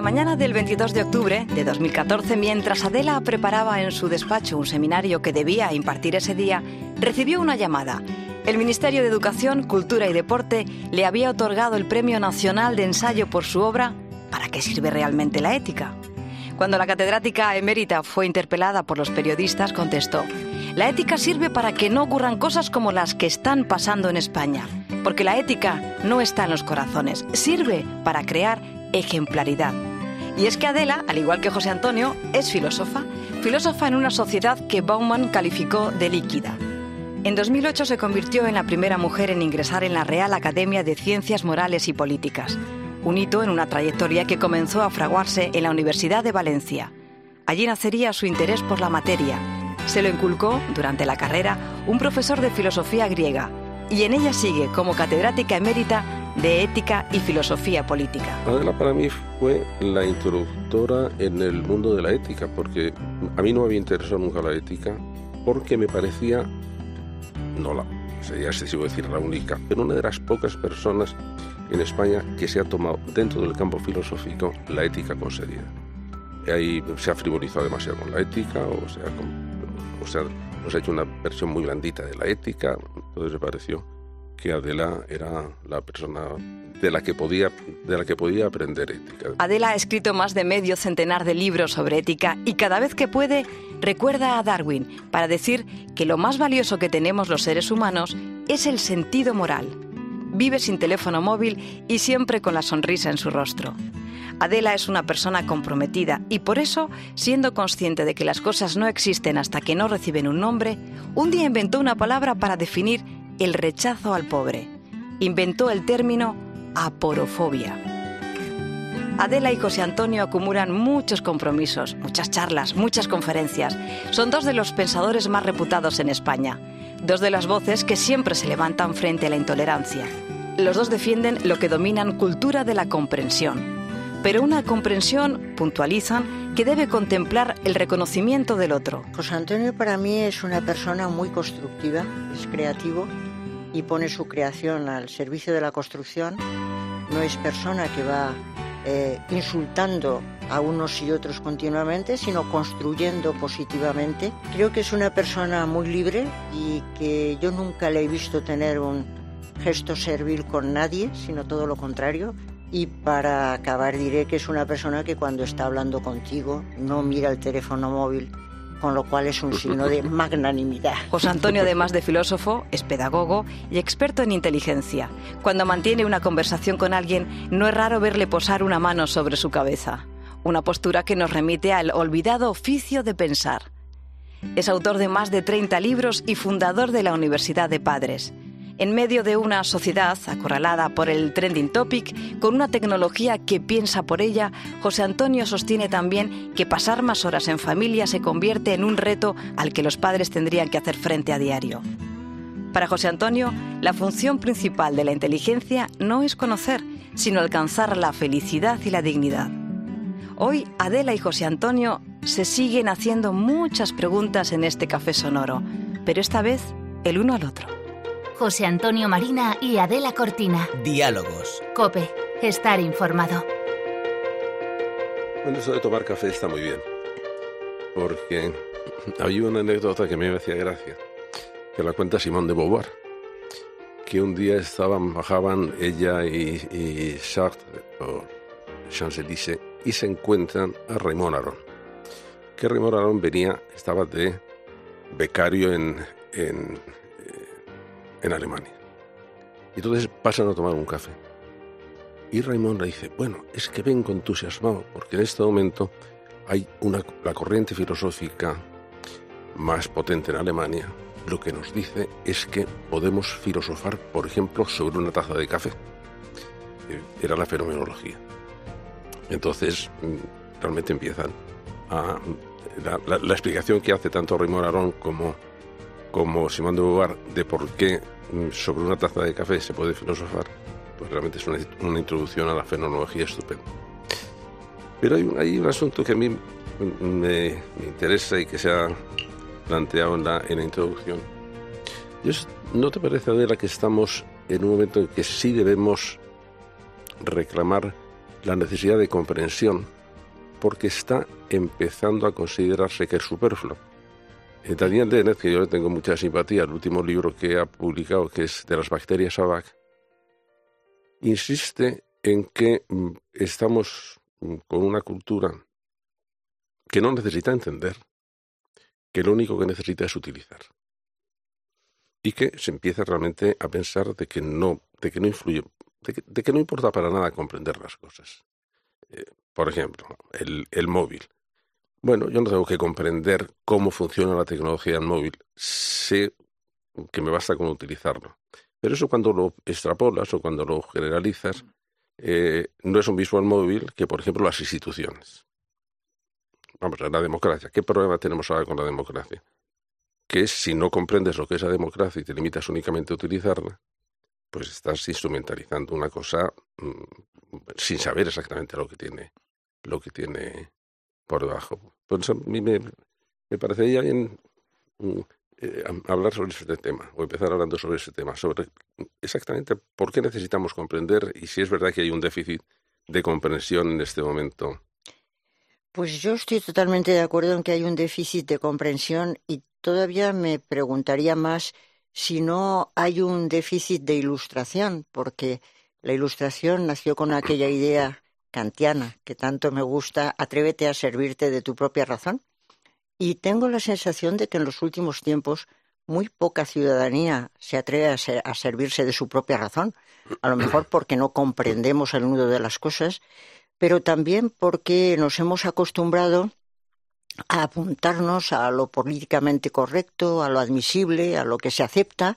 la mañana del 22 de octubre de 2014, mientras Adela preparaba en su despacho un seminario que debía impartir ese día, recibió una llamada. El Ministerio de Educación, Cultura y Deporte le había otorgado el Premio Nacional de Ensayo por su obra ¿Para qué sirve realmente la ética? Cuando la catedrática emérita fue interpelada por los periodistas, contestó, la ética sirve para que no ocurran cosas como las que están pasando en España, porque la ética no está en los corazones, sirve para crear ejemplaridad. Y es que Adela, al igual que José Antonio, es filósofa, filósofa en una sociedad que Bauman calificó de líquida. En 2008 se convirtió en la primera mujer en ingresar en la Real Academia de Ciencias Morales y Políticas, un hito en una trayectoria que comenzó a fraguarse en la Universidad de Valencia. Allí nacería su interés por la materia. Se lo inculcó, durante la carrera, un profesor de filosofía griega, y en ella sigue como catedrática emérita de Ética y Filosofía Política. Adela para mí fue la introductora en el mundo de la ética, porque a mí no me había interesado nunca la ética, porque me parecía, no la, sería excesivo decir la única, pero una de las pocas personas en España que se ha tomado dentro del campo filosófico la ética con seriedad. Ahí se ha frivolizado demasiado con la ética, o sea, o sea, nos ha hecho una versión muy blandita de la ética, entonces me pareció que Adela era la persona de la que podía, de la que podía aprender ética. Adela ha escrito más de medio centenar de libros sobre ética y cada vez que puede recuerda a Darwin para decir que lo más valioso que tenemos los seres humanos es el sentido moral. Vive sin teléfono móvil y siempre con la sonrisa en su rostro. Adela es una persona comprometida y por eso, siendo consciente de que las cosas no existen hasta que no reciben un nombre, un día inventó una palabra para definir el rechazo al pobre. Inventó el término aporofobia. Adela y José Antonio acumulan muchos compromisos, muchas charlas, muchas conferencias. Son dos de los pensadores más reputados en España, dos de las voces que siempre se levantan frente a la intolerancia. Los dos defienden lo que dominan cultura de la comprensión, pero una comprensión, puntualizan, que debe contemplar el reconocimiento del otro. José Antonio para mí es una persona muy constructiva, es creativo y pone su creación al servicio de la construcción. No es persona que va eh, insultando a unos y otros continuamente, sino construyendo positivamente. Creo que es una persona muy libre y que yo nunca le he visto tener un gesto servil con nadie, sino todo lo contrario. Y para acabar diré que es una persona que cuando está hablando contigo no mira el teléfono móvil, con lo cual es un signo de magnanimidad. José Antonio, además de filósofo, es pedagogo y experto en inteligencia. Cuando mantiene una conversación con alguien, no es raro verle posar una mano sobre su cabeza, una postura que nos remite al olvidado oficio de pensar. Es autor de más de 30 libros y fundador de la Universidad de Padres en medio de una sociedad acorralada por el trending topic, con una tecnología que piensa por ella, José Antonio sostiene también que pasar más horas en familia se convierte en un reto al que los padres tendrían que hacer frente a diario. Para José Antonio, la función principal de la inteligencia no es conocer, sino alcanzar la felicidad y la dignidad. Hoy Adela y José Antonio se siguen haciendo muchas preguntas en este café sonoro, pero esta vez el uno al otro. José Antonio Marina y Adela Cortina. Diálogos. Cope, estar informado. Bueno, eso de tomar café está muy bien, porque hay una anécdota que me hacía gracia, que la cuenta Simón de Beauvoir, que un día estaban, bajaban ella y, y Sartre, o Champs-Élysées, y se encuentran a Raymond Aron. Que Raymond Aron venía, estaba de becario en, en en Alemania. Y entonces pasan a tomar un café. Y Raymond le dice, bueno, es que vengo entusiasmado, porque en este momento hay una, la corriente filosófica más potente en Alemania, lo que nos dice es que podemos filosofar, por ejemplo, sobre una taza de café. Eh, era la fenomenología. Entonces, mm, realmente empiezan a... La, explicación que hace tanto Raymond Aron como como Simón de Beauvoir de por qué mm, sobre una taza de café se puede filosofar, pues realmente es una, introducción a la fenomenología estupenda. Pero hay, hay, un asunto que a mí me, interesa y que se ha planteado en la, en la introducción. ¿No te parece, Adela, que estamos en un momento en que sí debemos reclamar la necesidad de comprensión porque está empezando a considerarse que es superfluo. Eh, Daniel Dennett, que yo le tengo mucha simpatía, el último libro que ha publicado, que es de las bacterias ABAC, insiste en que mm, estamos mm, con una cultura que no necesita entender, que lo único que necesita es utilizar. Y que se empieza realmente a pensar de que no, de que no influye, de que, no importa para nada comprender las cosas. Eh, por ejemplo, el, el móvil. Bueno, yo no tengo que comprender cómo funciona la tecnología del móvil. Sé que me basta con utilizarlo. Pero eso cuando lo extrapolas o cuando lo generalizas, eh, no es un visual móvil que, por ejemplo, las instituciones. Vamos, la democracia. ¿Qué problema tenemos ahora con la democracia? Que si no comprendes lo que es la democracia y te limitas únicamente a utilizarla, pues estás instrumentalizando una cosa mm, sin saber exactamente lo que tiene, lo que tiene por debajo. Por eso a mí me, me parecería bien mm, eh, hablar sobre ese tema, o empezar hablando sobre ese tema, sobre exactamente por qué necesitamos comprender y si es verdad que hay un déficit de comprensión en este momento pues yo estoy totalmente de acuerdo en que hay un déficit de comprensión y todavía me preguntaría más si no hay un déficit de ilustración, porque la ilustración nació con aquella idea kantiana que tanto me gusta, atrévete a servirte de tu propia razón. Y tengo la sensación de que en los últimos tiempos muy poca ciudadanía se atreve a, a servirse de su propia razón, a lo mejor porque no comprendemos el nudo de las cosas pero también porque nos hemos acostumbrado a apuntarnos a lo políticamente correcto, a lo admisible, a lo que se acepta,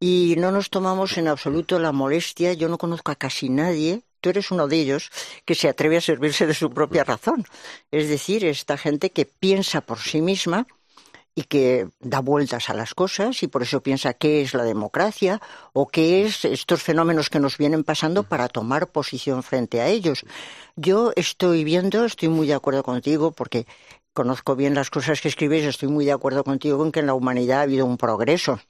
y no nos tomamos en absoluto la molestia. Yo no conozco a casi nadie, tú eres uno de ellos, que se atreve a servirse de su propia razón. Es decir, esta gente que piensa por sí misma y que da vueltas a las cosas y por eso piensa qué es la democracia o qué es estos fenómenos que nos vienen pasando para tomar posición frente a ellos. Yo estoy viendo, estoy muy de acuerdo contigo porque conozco bien las cosas que escribes, estoy muy de acuerdo contigo en que en la humanidad ha habido un progreso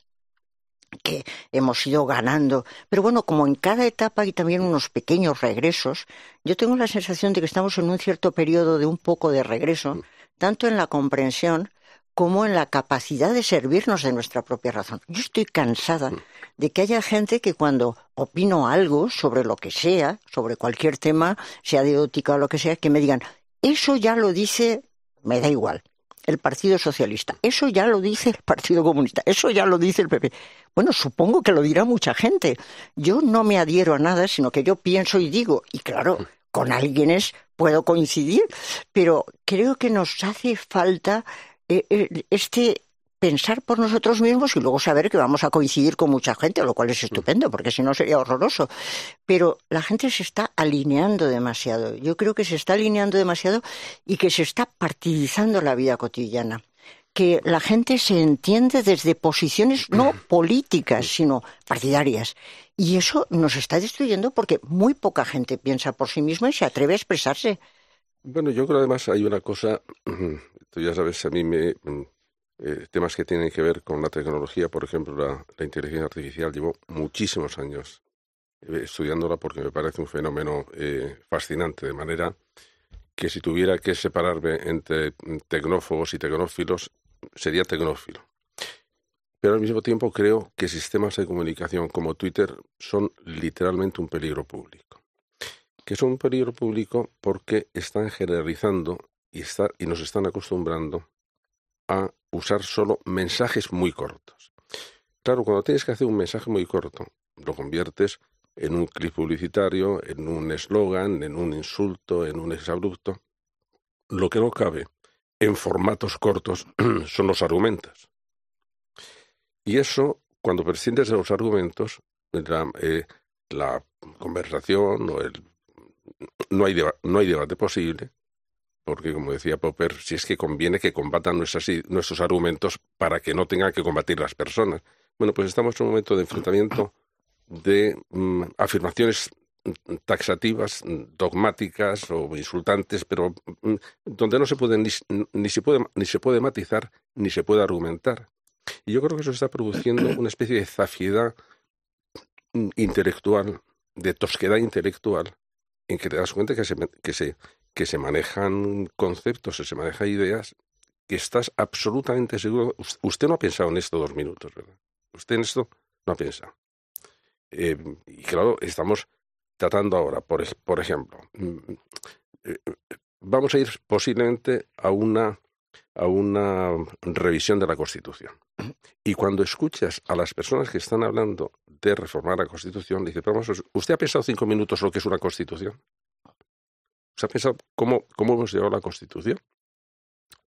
que hemos ido ganando. Pero bueno, como en cada etapa hay también unos pequeños regresos, yo tengo la sensación de que estamos en un cierto periodo de un poco de regreso, tanto en la comprensión como en la capacidad de servirnos de nuestra propia razón. Yo estoy cansada mm. de que haya gente que cuando opino algo sobre lo que sea, sobre cualquier tema, sea de ótica o lo que sea, que me digan, eso ya lo dice, me da igual, el Partido Socialista, eso ya lo dice el Partido Comunista, eso ya lo dice el PP. Bueno, supongo que lo dirá mucha gente. Yo no me adhiero a nada, sino que yo pienso y digo, y claro, mm. con alguienes puedo coincidir, pero creo que nos hace falta eh, eh, este pensar por nosotros mismos y luego saber que vamos a coincidir con mucha gente, lo cual es estupendo, porque si no sería horroroso. Pero la gente se está alineando demasiado. Yo creo que se está alineando demasiado y que se está partidizando la vida cotidiana. Que la gente se entiende desde posiciones no políticas, sino partidarias. Y eso nos está destruyendo porque muy poca gente piensa por sí misma y se atreve a expresarse. Bueno, yo creo además hay una cosa Tú ya sabes, a mí me, mm, eh, temas que tienen que ver con la tecnología, por ejemplo, la, inteligencia artificial, llevo muchísimos años eh, estudiándola porque me parece un fenómeno eh, fascinante, de manera que si tuviera que separarme entre tecnófobos y tecnófilos, sería tecnófilo. Pero al mismo tiempo creo que sistemas de comunicación como Twitter son literalmente un peligro público. Que son un peligro público porque están generalizando y, y nos están acostumbrando a usar solo mensajes muy cortos. Claro, cuando tienes que hacer un mensaje muy corto, lo conviertes en un clip publicitario, en un eslogan, en un insulto, en un exabrupto. Lo que no cabe en formatos cortos son los argumentos. Y eso, cuando prescindes de los argumentos, la, eh, la conversación o el, no, hay no hay debate posible, porque como decía Popper, si es que conviene que combatan nuestros argumentos para que no tengan que combatir las personas. Bueno, pues estamos en un momento de enfrentamiento de mm, afirmaciones taxativas, dogmáticas o insultantes, pero mm, donde no se puede ni, ni, se puede ni se puede matizar ni se puede argumentar. Y yo creo que eso está produciendo una especie de zafiedad mm, intelectual, de tosquedad intelectual, en que te das cuenta que se, que se, que se manejan conceptos, se manejan ideas, que estás absolutamente seguro. Usted no ha pensado en esto dos minutos, ¿verdad? Usted en esto no ha pensado. Eh, y claro, estamos tratando ahora, por, ejemplo, mm, eh, vamos a ir posiblemente a una, a una revisión de la Constitución. Y cuando escuchas a las personas que están hablando de reformar la Constitución, dice, pero vamos, ¿usted ha pensado cinco minutos lo que es una Constitución? ¿Usted ha pensado cómo, cómo hemos llegado a la Constitución?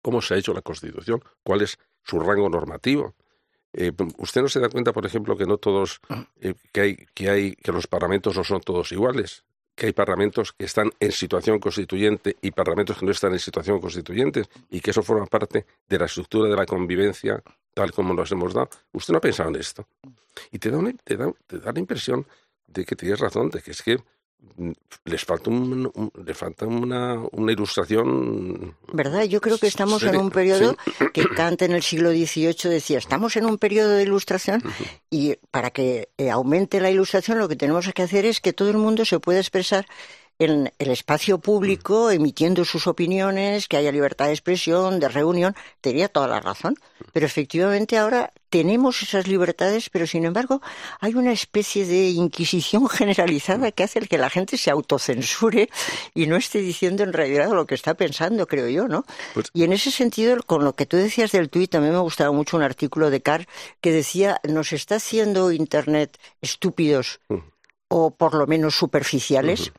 ¿Cómo se ha hecho la Constitución? ¿Cuál es su rango normativo? Eh, ¿Usted no se da cuenta, por ejemplo, que no todos, eh, que, hay, que hay, que los parlamentos no son todos iguales? que hay parlamentos que están en situación constituyente y parlamentos que no están en situación constituyente y que eso forma parte de la estructura de la convivencia tal como nos hemos dado. Usted no ha pensado en esto. Y te da, te da, te da la impresión de que tienes razón, de que es que les falta, un, le falta una, una, ilustración. ¿Verdad? Yo creo que estamos en un periodo que Kant en el siglo XVIII decía, estamos en un periodo de ilustración y para que eh, aumente la ilustración lo que tenemos que hacer es que todo el mundo se pueda expresar en el espacio público, emitiendo sus opiniones, que haya libertad de expresión, de reunión, tenía toda la razón. Pero efectivamente ahora tenemos esas libertades, pero sin embargo hay una especie de inquisición generalizada que hace que la gente se autocensure y no esté diciendo en realidad lo que está pensando, creo yo, ¿no? Pues y en ese sentido, con lo que tú decías del tuit, también me gustaba mucho un artículo de Carr que decía, nos está haciendo Internet estúpidos o por lo menos superficiales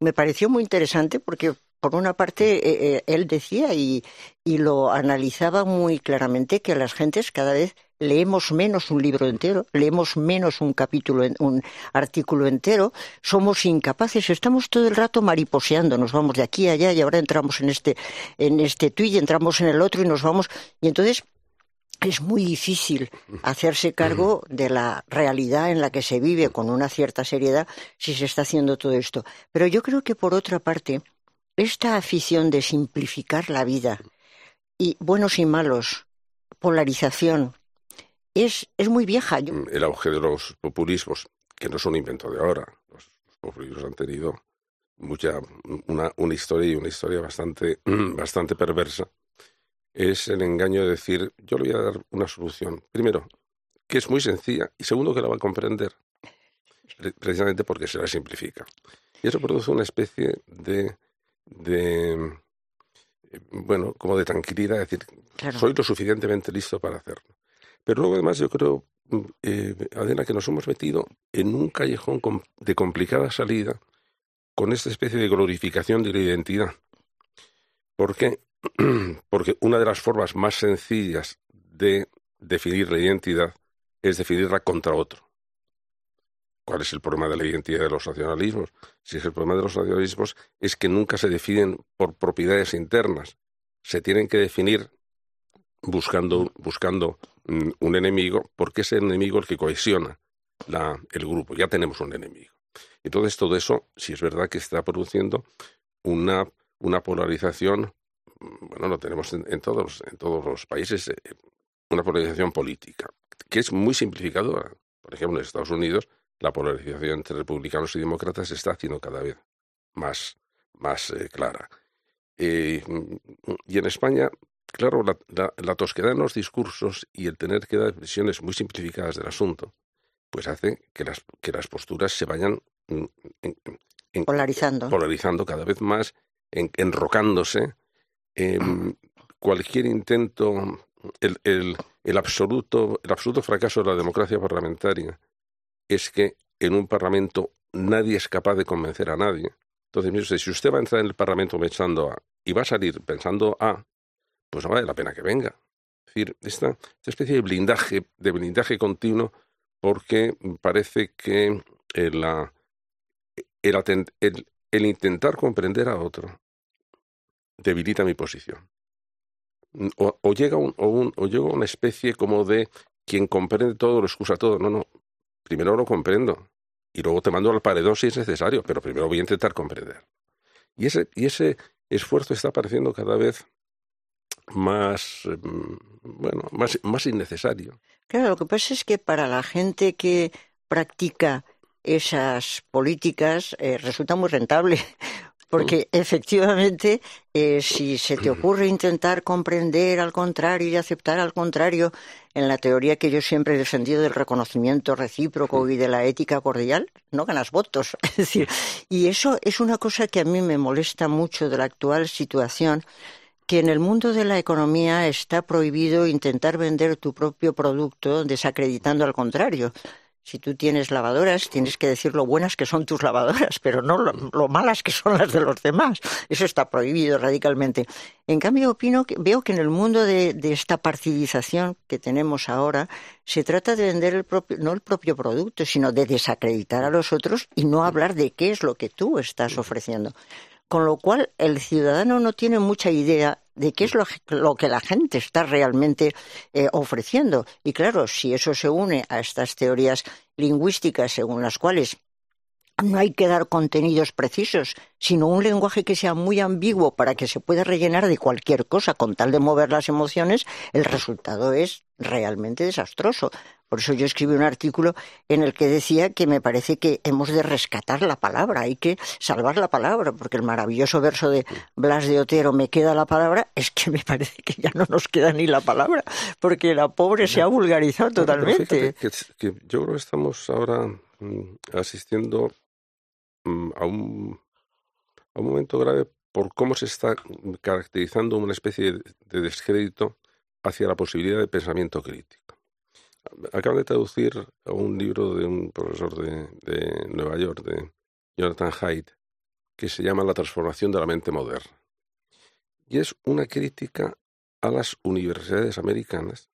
me pareció muy interesante porque por una parte eh, eh, él decía y, y, lo analizaba muy claramente que las gentes cada vez leemos menos un libro entero, leemos menos un capítulo, un artículo entero, somos incapaces, estamos todo el rato mariposeando, nos vamos de aquí a allá y ahora entramos en este en este tuit, entramos en el otro y nos vamos. Y entonces es muy difícil hacerse cargo de la realidad en la que se vive con una cierta seriedad si se está haciendo todo esto. Pero yo creo que, por otra parte, esta afición de simplificar la vida y buenos y malos, polarización, es, es muy vieja. Mm, el auge de los populismos, que no son un invento de ahora, los populismos han tenido mucha, una, una historia y una historia bastante, bastante perversa es el engaño de decir, yo le voy a dar una solución. Primero, que es muy sencilla, y segundo, que la va a comprender, precisamente porque se la simplifica. Y eso produce una especie de, de bueno, como de tranquilidad, es decir, soy lo suficientemente listo para hacerlo. Pero luego además yo creo, eh, Adela, que nos hemos metido en un callejón de complicada salida con esta especie de glorificación de la identidad. ¿Por qué? porque una de las formas más sencillas de definir la identidad es definirla contra otro. ¿Cuál es el problema de la identidad de los nacionalismos? Si es el problema de los nacionalismos es que nunca se definen por propiedades internas, se tienen que definir buscando, buscando mm, un enemigo, porque es el enemigo el que cohesiona el grupo. Ya tenemos un enemigo. Entonces todo eso, si es verdad que está produciendo una, una polarización bueno, lo tenemos en, todos, en todos los países, eh, una polarización política, que es muy simplificadora. Por ejemplo, en Estados Unidos, la polarización entre republicanos y demócratas se está haciendo cada vez más, más eh, clara. Eh, y en España, claro, la, la, tosquedad en los discursos y el tener que dar visiones muy simplificadas del asunto, pues hace que las, que las posturas se vayan polarizando. polarizando cada vez más, enrocándose Em, cualquier intento, el, el, el, absoluto, el absoluto fracaso de la democracia parlamentaria es que en un parlamento nadie es capaz de convencer a nadie. Entonces, si usted va a entrar en el parlamento pensando A y va a salir pensando A, pues no vale la pena que venga. Es decir, esta, especie de blindaje, de blindaje continuo, porque parece que el, el, el intentar comprender a otro debilita mi posición. O, llega un, o, un, una especie como de quien comprende todo lo excusa todo. No, no. Primero lo comprendo y luego te mando al paredón si es necesario, pero primero voy a intentar comprender. Y ese, y ese esfuerzo está pareciendo cada vez más, em, bueno, más, más innecesario. Claro, lo que pasa es que para la gente que practica esas políticas eh, resulta muy rentable. Porque efectivamente, eh, si se te ocurre intentar comprender al contrario y aceptar al contrario, en la teoría que yo siempre he defendido del reconocimiento recíproco y de la ética cordial, no ganas votos. Es decir, y eso es una cosa que a mí me molesta mucho de la actual situación, que en el mundo de la economía está prohibido intentar vender tu propio producto desacreditando al contrario. Si tú tienes lavadoras, tienes que decir lo buenas que son tus lavadoras, pero no lo, malas que son las de los demás. Eso está prohibido radicalmente. En cambio, opino que, veo que en el mundo de, de, esta partidización que tenemos ahora, se trata de vender el propio, no el propio producto, sino de desacreditar a los otros y no hablar de qué es lo que tú estás ofreciendo con lo cual el ciudadano no tiene mucha idea de qué es lo, que la gente está realmente eh, ofreciendo. Y claro, si eso se une a estas teorías lingüísticas según las cuales no hay que dar contenidos precisos, sino un lenguaje que sea muy ambiguo para que se pueda rellenar de cualquier cosa con tal de mover las emociones, el resultado es realmente desastroso. Por eso yo escribí un artículo en el que decía que me parece que hemos de rescatar la palabra, hay que salvar la palabra, porque el maravilloso verso de Blas de Otero, me queda la palabra, es que me parece que ya no nos queda ni la palabra, porque la pobre se ha vulgarizado totalmente. yo creo que estamos ahora mm, asistiendo mm, a un, a un momento grave por cómo se está caracterizando una especie de descrédito hacia la posibilidad de pensamiento crítico. Acabo de traducir un libro de un profesor de, Nueva York, de Jonathan Haidt, que se llama La transformación de la mente moderna. Y es una crítica a las universidades americanas,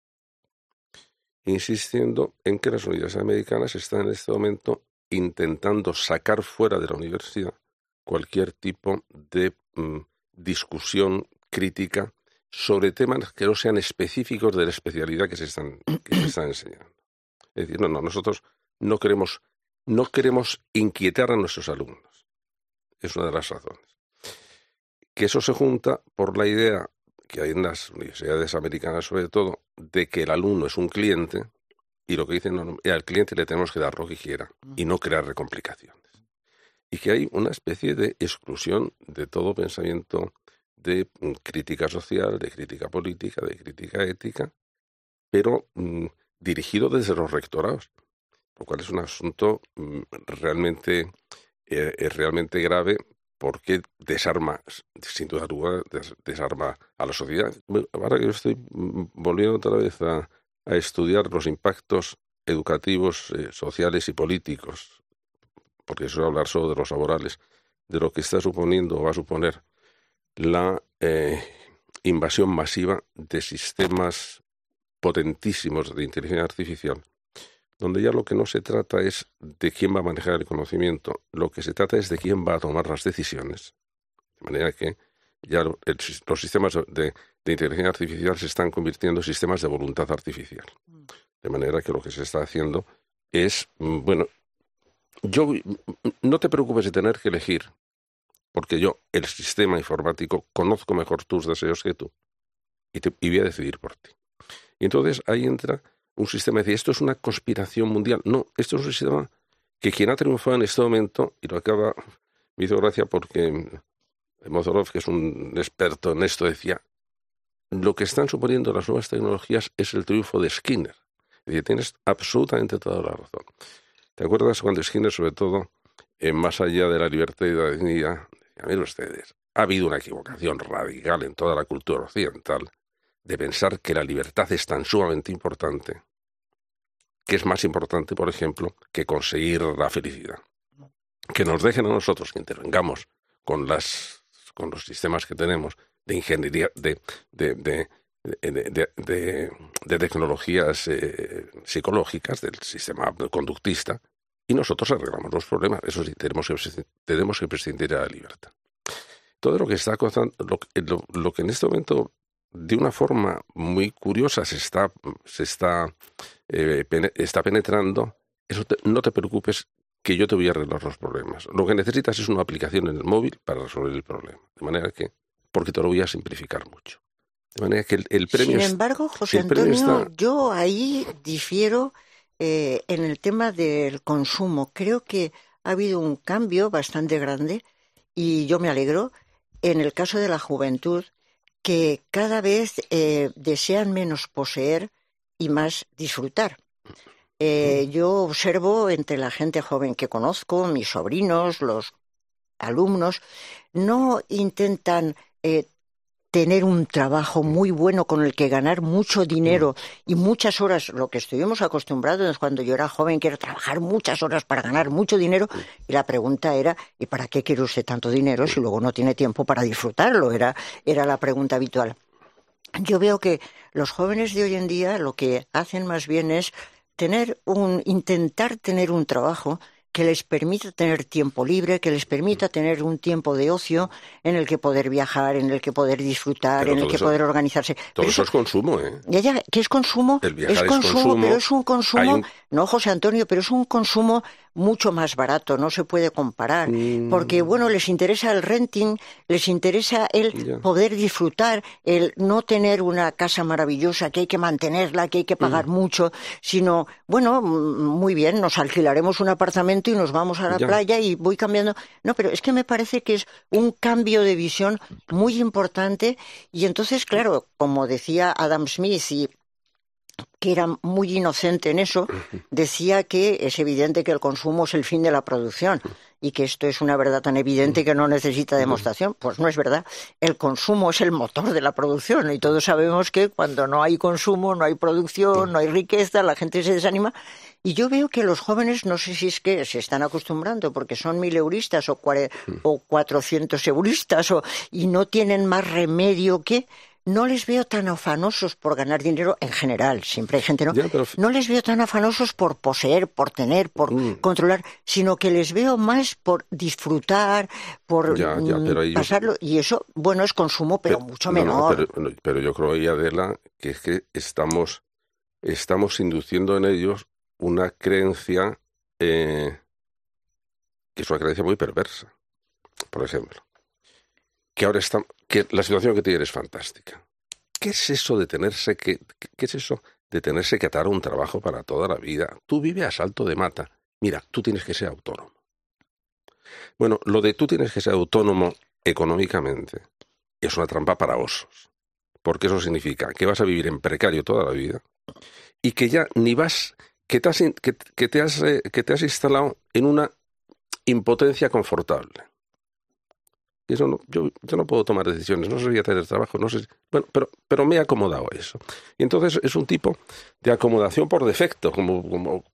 insistiendo en que las universidades americanas están en este momento intentando sacar fuera de la universidad cualquier tipo de mm, discusión crítica sobre temas que no sean específicos de la especialidad que se están, que se están enseñando. Es decir, no, no, nosotros no queremos, no queremos inquietar a nuestros alumnos. Es una de las razones. Que eso se junta por la idea que hay en las universidades americanas sobre todo, de que el alumno es un cliente y lo que dicen, no, al cliente le tenemos que dar lo que quiera y no crearle complicaciones. Y que hay una especie de exclusión de todo pensamiento de mm, crítica social, de crítica política, de crítica ética, pero mm, dirigido desde los rectorados, lo cual es un asunto mm, realmente, eh, realmente grave porque desarma, sin duda alguna, desarma a la sociedad. Ahora que yo estoy volviendo otra vez a, estudiar los impactos educativos, eh, sociales y políticos, porque eso hablar solo de los laborales, de lo que está suponiendo o va a suponer la eh, invasión masiva de sistemas potentísimos de inteligencia artificial, donde ya lo que no se trata es de quién va a manejar el conocimiento, lo que se trata es de quién va a tomar las decisiones. De manera que ya los sistemas de, de, inteligencia artificial se están convirtiendo en sistemas de voluntad artificial. De manera que lo que se está haciendo es, mm, bueno, yo no te preocupes de tener que elegir porque yo, el sistema informático, conozco mejor tus deseos que tú y, voy a decidir por ti. Y entonces ahí entra un sistema de decir, esto es una conspiración mundial. No, esto es un sistema que quien ha triunfado en este momento, y lo acaba, me hizo gracia porque Mozorov, que es un experto en esto, decía, lo que están suponiendo las nuevas tecnologías es el triunfo de Skinner. Decir, tienes absolutamente toda la razón. ¿Te acuerdas cuando Skinner, sobre todo, en Más allá de la libertad y la dignidad, a ustedes, ha habido una equivocación radical en toda la cultura occidental de pensar que la libertad es tan sumamente importante, que es más importante, por ejemplo, que conseguir la felicidad. Que nos dejen a nosotros que intervengamos con, las, con los sistemas que tenemos de ingeniería, de, de, de, de tecnologías eh, psicológicas, del sistema conductista, y nosotros arreglamos los problemas. Eso sí, tenemos que, tenemos que prescindir de la libertad. Todo lo que está lo, lo, que en este momento, de una forma muy curiosa, se está, se está, eh, está penetrando, eso no te preocupes que yo te voy a arreglar los problemas. Lo que necesitas es una aplicación en el móvil para resolver el problema. De manera que, porque te lo voy a simplificar mucho. De manera que el, premio. Sin embargo, José Antonio, yo ahí difiero eh, en el tema del consumo, creo que ha habido un cambio bastante grande y yo me alegro en el caso de la juventud que cada vez eh, desean menos poseer y más disfrutar. Eh, yo observo entre la gente joven que conozco, mis sobrinos, los alumnos, no intentan eh, tener un trabajo muy bueno con el que ganar mucho dinero y muchas horas, lo que estuvimos acostumbrados cuando yo era joven, quiero trabajar muchas horas para ganar mucho dinero, y la pregunta era, ¿y para qué quiere usted tanto dinero si luego no tiene tiempo para disfrutarlo? Era, era la pregunta habitual. Yo veo que los jóvenes de hoy en día lo que hacen más bien es tener un, intentar tener un trabajo que les permita tener tiempo libre, que les permita tener un tiempo de ocio en el que poder viajar, en el que poder disfrutar, en el que poder organizarse. Todo eso, es consumo, ¿eh? Ya, ya, ¿qué es consumo? El viajar es consumo, consumo, pero es un consumo, un... no José Antonio, pero es un consumo mucho más barato, no se puede comparar, mm. porque bueno, les interesa el renting, les interesa el poder disfrutar, el no tener una casa maravillosa que hay que mantenerla, que hay que pagar Mm. mucho, sino, bueno, mm, muy bien, nos alquilaremos un apartamento y nos vamos a la Ya. playa y voy cambiando. No, pero es que me parece que es un cambio de visión muy importante y entonces, claro, como decía Adam Smith y que era muy inocente en eso, decía que es evidente que el consumo es el fin de la producción y que esto es una verdad tan evidente que no necesita demostración. Pues no es verdad. El consumo es el motor de la producción y todos sabemos que cuando no hay consumo, no hay producción, no hay riqueza, la gente se desanima. Y yo veo que los jóvenes, no sé si es que se están acostumbrando porque son mil euristas o, cuare- o cuatrocientos euristas o, y no tienen más remedio que no les veo tan afanosos por ganar dinero en general, siempre hay gente, ¿no? Ya, pero- No les veo tan afanosos por poseer, por tener, por Mm. controlar, sino que les veo más por disfrutar, por Ya, ya, mm, pero ellos- pasarlo. Y eso, bueno, es consumo, pero, mucho no, no, menor. pero, no, pero yo creo, ahí, Adela, que es que estamos, estamos induciendo en ellos una creencia eh, que es una creencia muy perversa. Por ejemplo, que ahora está, que la situación que tiene es fantástica. ¿Qué es eso de tenerse que, qué, es eso de tenerse que atar un trabajo para toda la vida? Tú vives a salto de mata. Mira, tú tienes que ser autónomo. Bueno, lo de tú tienes que ser autónomo económicamente es una trampa para osos. Porque eso significa que vas a vivir en precario toda la vida y que ya ni vas, que te has, que te has, eh, que te has instalado en una impotencia confortable. Yo, no puedo tomar decisiones, no sé si hacer el trabajo, no sé si- bueno, pero, pero me he acomodado a eso. Y entonces es un tipo de acomodación por defecto, como, como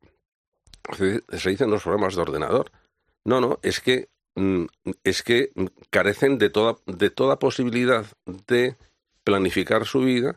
se se dice en los programas de ordenador. No, no, es que mm, es que carecen de toda, de toda posibilidad de planificar su vida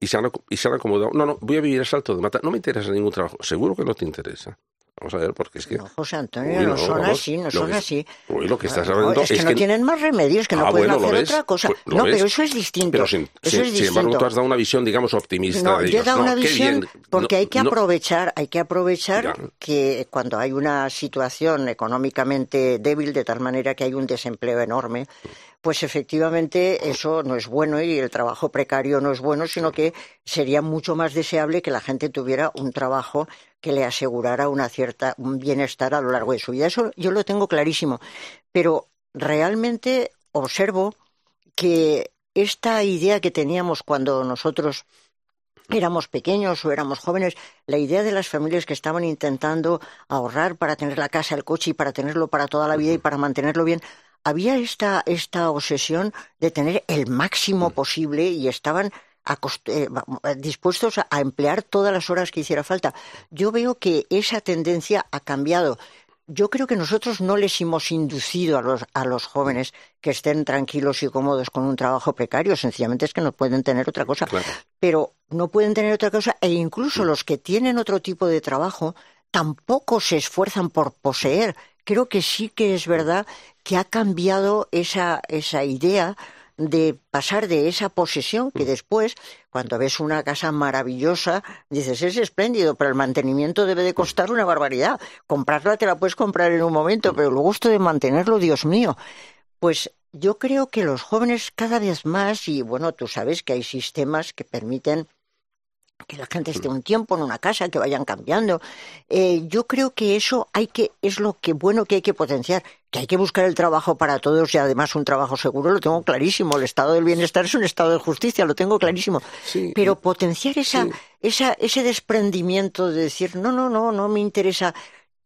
y se, han, y se han acomodado. No, no, voy a vivir a salto de mata. No me interesa ningún trabajo. Seguro que no te interesa. Vamos a ver, porque es que. No, José Antonio, Uy, no, no, son vamos, así, no son así. Uy, lo que estás hablando es que no tienen más remedio, es que no Ah, pueden bueno, hacer otra cosa. pues, no, ves. pero eso es distinto. Pero sin, eso sin- es sin embargo, distinto. tú has dado una visión, digamos, optimista. No, de yo he dado una visión porque hay que aprovechar, hay que aprovechar Ya. que cuando hay una situación económicamente débil, de tal manera que hay un desempleo enorme, pues efectivamente eso no es bueno y el trabajo precario no es bueno, sino que sería mucho más deseable que la gente tuviera un trabajo que le asegurara una cierta un bienestar a lo largo de su vida. Eso yo lo tengo clarísimo, pero realmente observo que esta idea que teníamos cuando nosotros éramos pequeños o éramos jóvenes, la idea de las familias que estaban intentando ahorrar para tener la casa, el coche y para tenerlo para toda la vida y para mantenerlo bien, había esta, esta obsesión de tener el máximo posible y estaban dispuestos a, emplear todas las horas que hiciera falta. Yo veo que esa tendencia ha cambiado. Yo creo que nosotros no les hemos inducido a los, a los jóvenes que estén tranquilos y cómodos con un trabajo precario, sencillamente es que no pueden tener otra cosa Claro. pero no pueden tener otra cosa e incluso los que tienen otro tipo de trabajo tampoco se esfuerzan por poseer. Creo que sí que es verdad que ha cambiado esa, esa idea de pasar de esa posesión que después, cuando ves una casa maravillosa, dices, es espléndido, pero el mantenimiento debe de costar una barbaridad. Comprarla te la puedes comprar en un momento, pero luego esto de mantenerlo, Dios mío. Pues yo creo que los jóvenes cada vez más, y bueno, tú sabes que hay sistemas que permiten que la gente esté un tiempo en una casa, que vayan cambiando. Eh, yo creo que eso hay que es lo que bueno que hay que potenciar, que hay que buscar el trabajo para todos y además un trabajo seguro, lo tengo clarísimo. El estado del bienestar es un estado de justicia, lo tengo clarísimo. Pero potenciar esa, esa, ese desprendimiento de decir no, no, no, no me interesa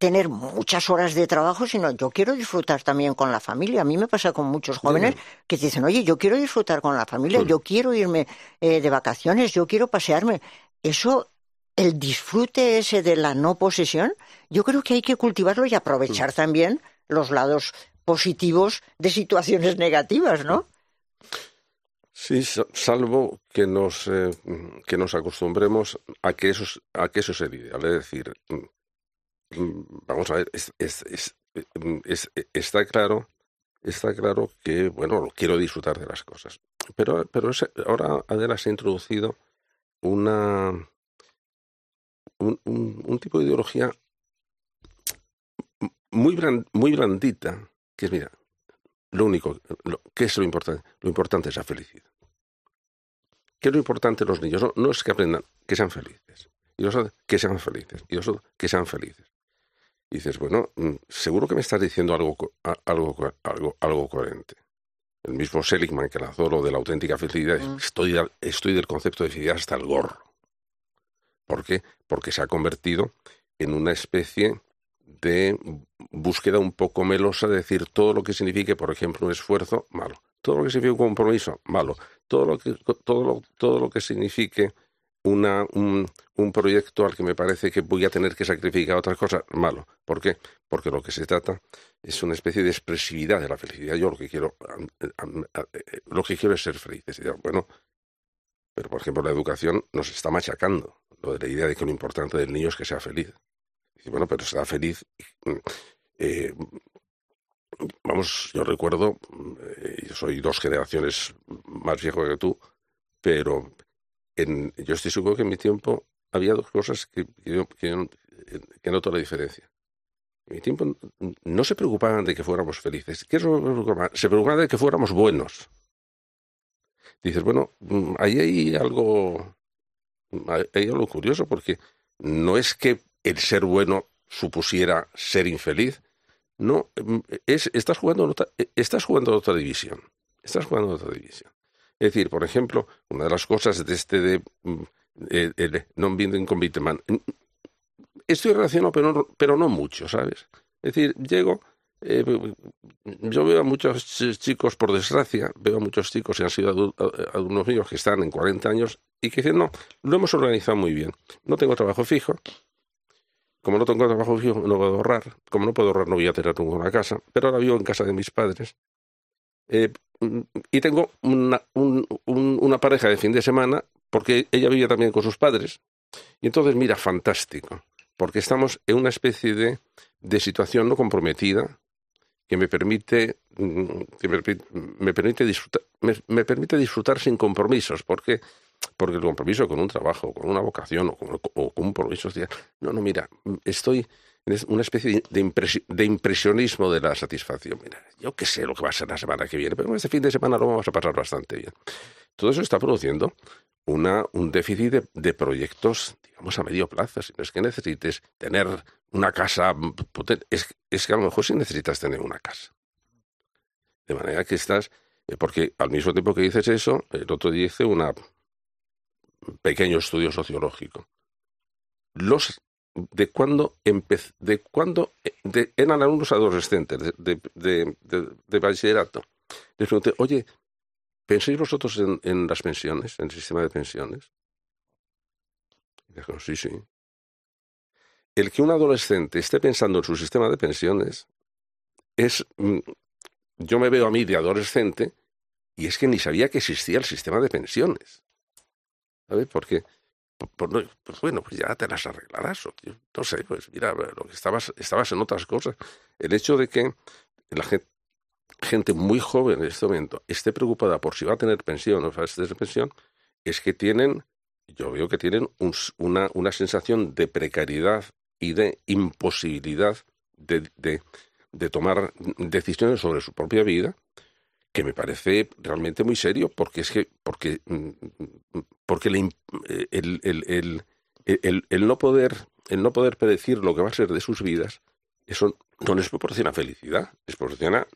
tener muchas horas de trabajo, sino yo quiero disfrutar también con la familia. A mí me pasa con muchos jóvenes que dicen, oye, yo quiero disfrutar con la familia, yo quiero irme eh, de vacaciones, yo quiero pasearme. Eso, el disfrute ese de la no posesión, yo creo que hay que cultivarlo y aprovechar también los lados positivos de situaciones negativas, ¿no? Sí, salvo que nos, eh, que nos acostumbremos a que, eso, a que eso es ideal. Es decir, Mm, vamos a ver, mm, está claro, está claro que, bueno, quiero disfrutar de las cosas. Pero, pero ahora Adela se ha introducido una, un, tipo de ideología muy, muy blandita, que es, mira, lo único, ¿qué es lo importante? Lo importante es la felicidad. ¿Qué es lo importante de los niños? No, es que aprendan, que sean felices. Y los que sean felices. Y los que sean felices. Y dices, bueno, mm, seguro que me estás diciendo algo, algo, algo, algo coherente. El mismo Seligman que lanzó lo de la auténtica felicidad, mm. estoy, estoy del concepto de felicidad hasta el gorro. ¿Por qué? Porque se ha convertido en una especie de búsqueda un poco melosa de decir todo lo que signifique, por ejemplo, un esfuerzo, malo. Todo lo que signifique un compromiso, malo. Todo lo que, todo lo, todo lo que signifique una, un, un, proyecto al que me parece que voy a tener que sacrificar otras cosas, malo. ¿Por qué? Porque lo que se trata es una especie de expresividad de la felicidad. Yo lo que quiero, eh, lo que quiero es ser feliz. bueno, pero por ejemplo la educación nos está machacando lo de la idea de que lo importante del niño es que sea feliz. Bueno, pero será feliz. Eh, vamos, yo recuerdo, eh, yo soy dos generaciones más viejo que tú, pero yo estoy seguro que en mi tiempo había dos cosas que, noto la diferencia. En mi tiempo no se preocupaban de que fuéramos felices. ¿Qué es lo que se preocupaban de que fuéramos buenos. Dices, bueno, ahí hay algo, hay algo curioso porque no es que el ser bueno supusiera ser infeliz. No, mm, es, estás jugando estás jugando en otra división. Estás jugando en otra división. Es decir, por ejemplo, una de las cosas de este de mm, el non-binding commitment, mm, estoy relacionado, pero, pero no mucho, ¿sabes? Es decir, llego, eh, yo veo a muchos chicos, por desgracia, veo a muchos chicos que han sido alumnos míos que están en 40 años y que dicen, no, lo hemos organizado muy bien. No tengo trabajo fijo. Como no tengo trabajo fijo, no puedo ahorrar. Como no puedo ahorrar, no voy a tener ninguna casa. Pero ahora vivo en casa de mis padres. Eh, y tengo una, una pareja de fin de semana, porque ella vive también con sus padres. Y entonces, mira, fantástico, porque estamos en una especie de, de situación no comprometida que me permite, mm, que me, permite disfrutar, me, permite disfrutar sin compromisos. ¿Por qué? Porque el compromiso con un trabajo, con una vocación o con, o con un compromiso no, no, mira, estoy es una especie de, impresionismo de la satisfacción. Mira, yo qué sé lo que va a ser la semana que viene, pero este fin de semana lo vamos a pasar bastante bien. Todo eso está produciendo una, un déficit de, proyectos, digamos, a medio plazo. Si no es que necesites tener una casa es, es que a lo mejor sí necesitas tener una casa. De manera que estás, eh, porque al mismo tiempo que dices eso, el otro día hice un pequeño estudio sociológico. Los de cuando de cuando eran alumnos adolescentes de, bachillerato. Les pregunté, oye, ¿pensáis vosotros en, las pensiones, en el sistema de pensiones? Sí, sí. El que un adolescente esté pensando en su sistema de pensiones es... Mm, yo me veo a mí de adolescente y es que ni sabía que existía el sistema de pensiones. Porque pues, bueno, pues ya te las arreglarás. no sé, pues mira, lo que estabas, estabas en otras cosas. El hecho de que la gente, muy joven en este momento esté preocupada por si va a tener pensión o va a tener pensión, es que tienen, yo veo que tienen una, una sensación de precariedad y de imposibilidad de, de tomar decisiones sobre su propia vida que me parece realmente muy serio, porque es que, porque, mm, porque eh, el, el, el, el, no poder, el no poder predecir lo que va a ser de sus vidas, eso no les proporciona felicidad, les proporciona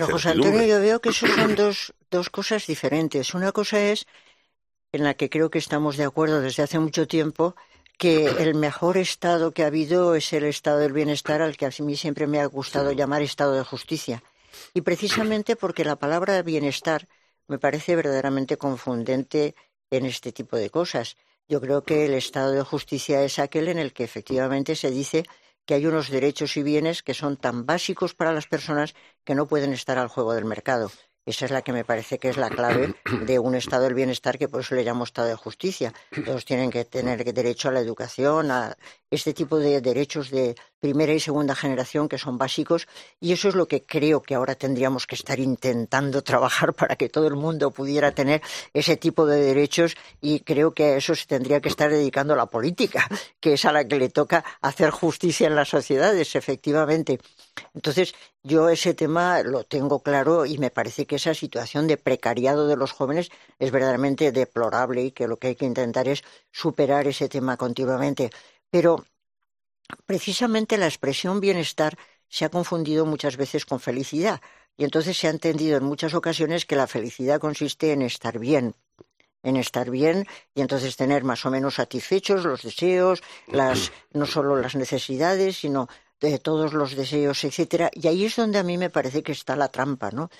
José Antonio, yo veo que eso son dos, dos cosas diferentes. Una cosa es, en la que creo que estamos de acuerdo desde hace mucho tiempo, que el mejor estado que ha habido es el estado del bienestar al que a mí siempre me ha gustado llamar estado de justicia. Y precisamente porque la palabra bienestar me parece verdaderamente confundente en este tipo de cosas. Yo creo que el estado de justicia es aquel en el que efectivamente se dice que hay unos derechos y bienes que son tan básicos para las personas que no pueden estar al juego del mercado. Esa es la que me parece que es la clave de un estado del bienestar, que por eso le llamo estado de justicia. Todos tienen que tener derecho a la educación, a este tipo de derechos de primera y segunda generación que son básicos. Y eso es lo que creo que ahora tendríamos que estar intentando trabajar para que todo el mundo pudiera tener ese tipo de derechos. Y creo que a eso se tendría que estar dedicando la política, que es a la que le toca hacer justicia en las sociedades, efectivamente. Entonces, yo ese tema lo tengo claro y me parece que esa situación de precariado de los jóvenes es verdaderamente deplorable y que lo que hay que intentar es superar ese tema continuamente. Pero precisamente la expresión bienestar se ha confundido muchas veces con felicidad y entonces se ha entendido en muchas ocasiones que la felicidad consiste en estar bien, en estar bien y entonces tener más o menos satisfechos los deseos, las no solo las necesidades, sino de todos los deseos, etcétera. Y ahí es donde a mí me parece que está la trampa, ¿no?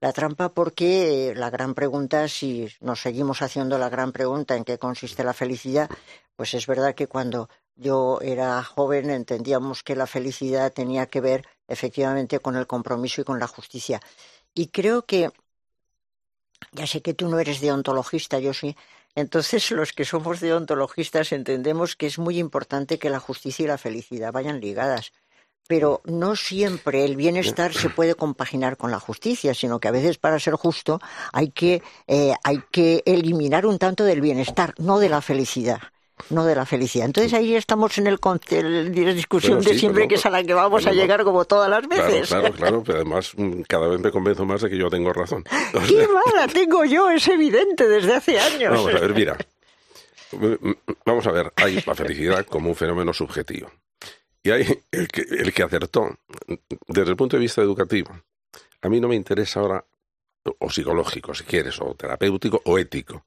La trampa porque eh, la gran pregunta, si nos seguimos haciendo la gran pregunta en qué consiste la felicidad, pues es verdad que cuando yo era joven entendíamos que la felicidad tenía que ver efectivamente con el compromiso y con la justicia. Y creo que, ya sé que tú no eres deontologista, yo sí, entonces los que somos deontologistas entendemos que es muy importante que la justicia y la felicidad vayan ligadas pero no siempre el bienestar se puede compaginar con la justicia, sino que a veces para ser justo hay que, eh, hay que eliminar un tanto del bienestar, no de la felicidad no de la felicidad. Entonces ahí estamos en el, la discusión de siempre que es a la que vamos a llegar como todas las veces. Claro, claro, pero además mm, cada vez me convenzo más de que yo tengo razón. ¡Qué mala tengo yo! Es evidente desde hace años. Vamos a ver, mira. Vamos a ver, hay la felicidad como un fenómeno subjetivo. Y hay el que, el que acertó, desde el punto de vista educativo, a mí no me interesa ahora, o psicológico si quieres, o terapéutico, o ético.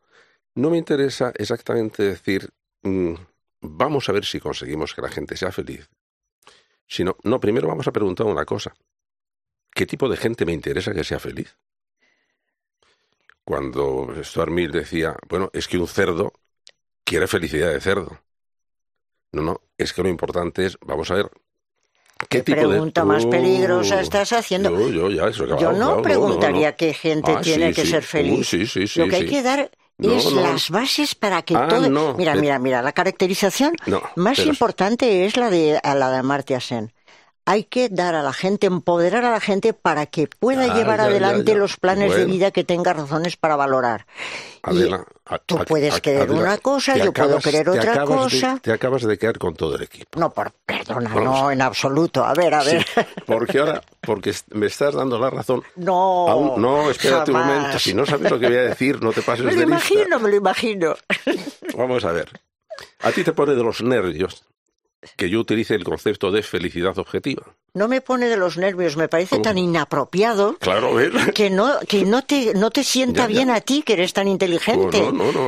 No me interesa exactamente decir, mm, vamos a ver si conseguimos que la gente sea feliz. Sino, no, primero vamos a preguntar una cosa. ¿Qué tipo de gente me interesa que sea feliz? Cuando Stuart Mill decía, bueno, es que un cerdo quiere felicidad de cerdo. No, no, es que lo importante es, vamos a ver, ¿Qué, pregunta más peligrosa estás haciendo? Yo, no preguntaría qué gente ah, tiene que ser feliz. lo que hay que dar es las bases para que ah, todo. Mira, mira, mira, la caracterización más importante es la de la de Amartya Sen hay que dar a la gente, empoderar a la gente para que pueda llevar adelante los planes de vida que tenga razones para valorar. tú puedes querer una cosa, yo puedo querer otra cosa. te acabas de quedar con todo el equipo. No, por, perdona, no, en absoluto. A ver, a ver. porque ahora, porque me estás dando la razón. No, no, espérate un momento. Si no sabes lo que voy a decir, no te pases me lo imagino, me lo imagino. Vamos a ver. A ti te pone de los nervios que yo utilice el concepto de felicidad objetiva. No me pone de los nervios, me parece tan inapropiado que no que no te no te sienta bien a ti que eres tan inteligente.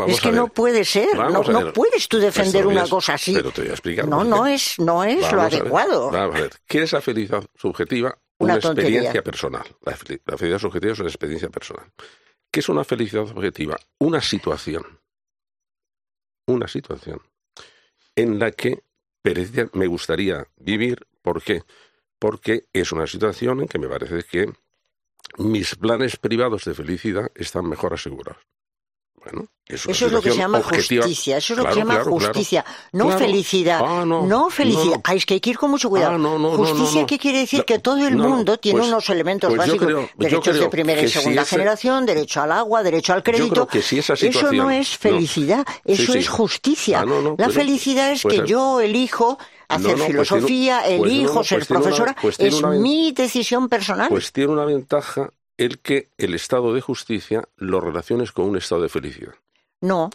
es que no puede ser, no, puedes tú defender una cosa así. Pero te voy a explicar. No, no es no es lo adecuado. Vamos a ver, ¿qué es la felicidad subjetiva? Una, experiencia personal. La, felicidad subjetiva es una experiencia personal. ¿Qué es una felicidad objetiva? Una situación. Una situación en la que me gustaría vivir. ¿Por qué? Porque es una situación en que me parece que mis planes privados de felicidad están mejor asegurados. Bueno, eso es lo que se llama justicia, eso es lo que se llama justicia, no felicidad, ah, no, felicidad. es que hay que ir con mucho cuidado. Ah, justicia, ¿qué quiere decir? que todo el mundo tiene pues, unos elementos pues básicos, derechos de primera y segunda generación, derecho al agua, derecho al crédito. eso no es felicidad, eso es justicia. Ah, La felicidad es que yo elijo hacer filosofía, elijo ser profesora, es mi decisión personal. Pues tiene una ventaja el que el estado de justicia lo relaciones con un estado de felicidad. No,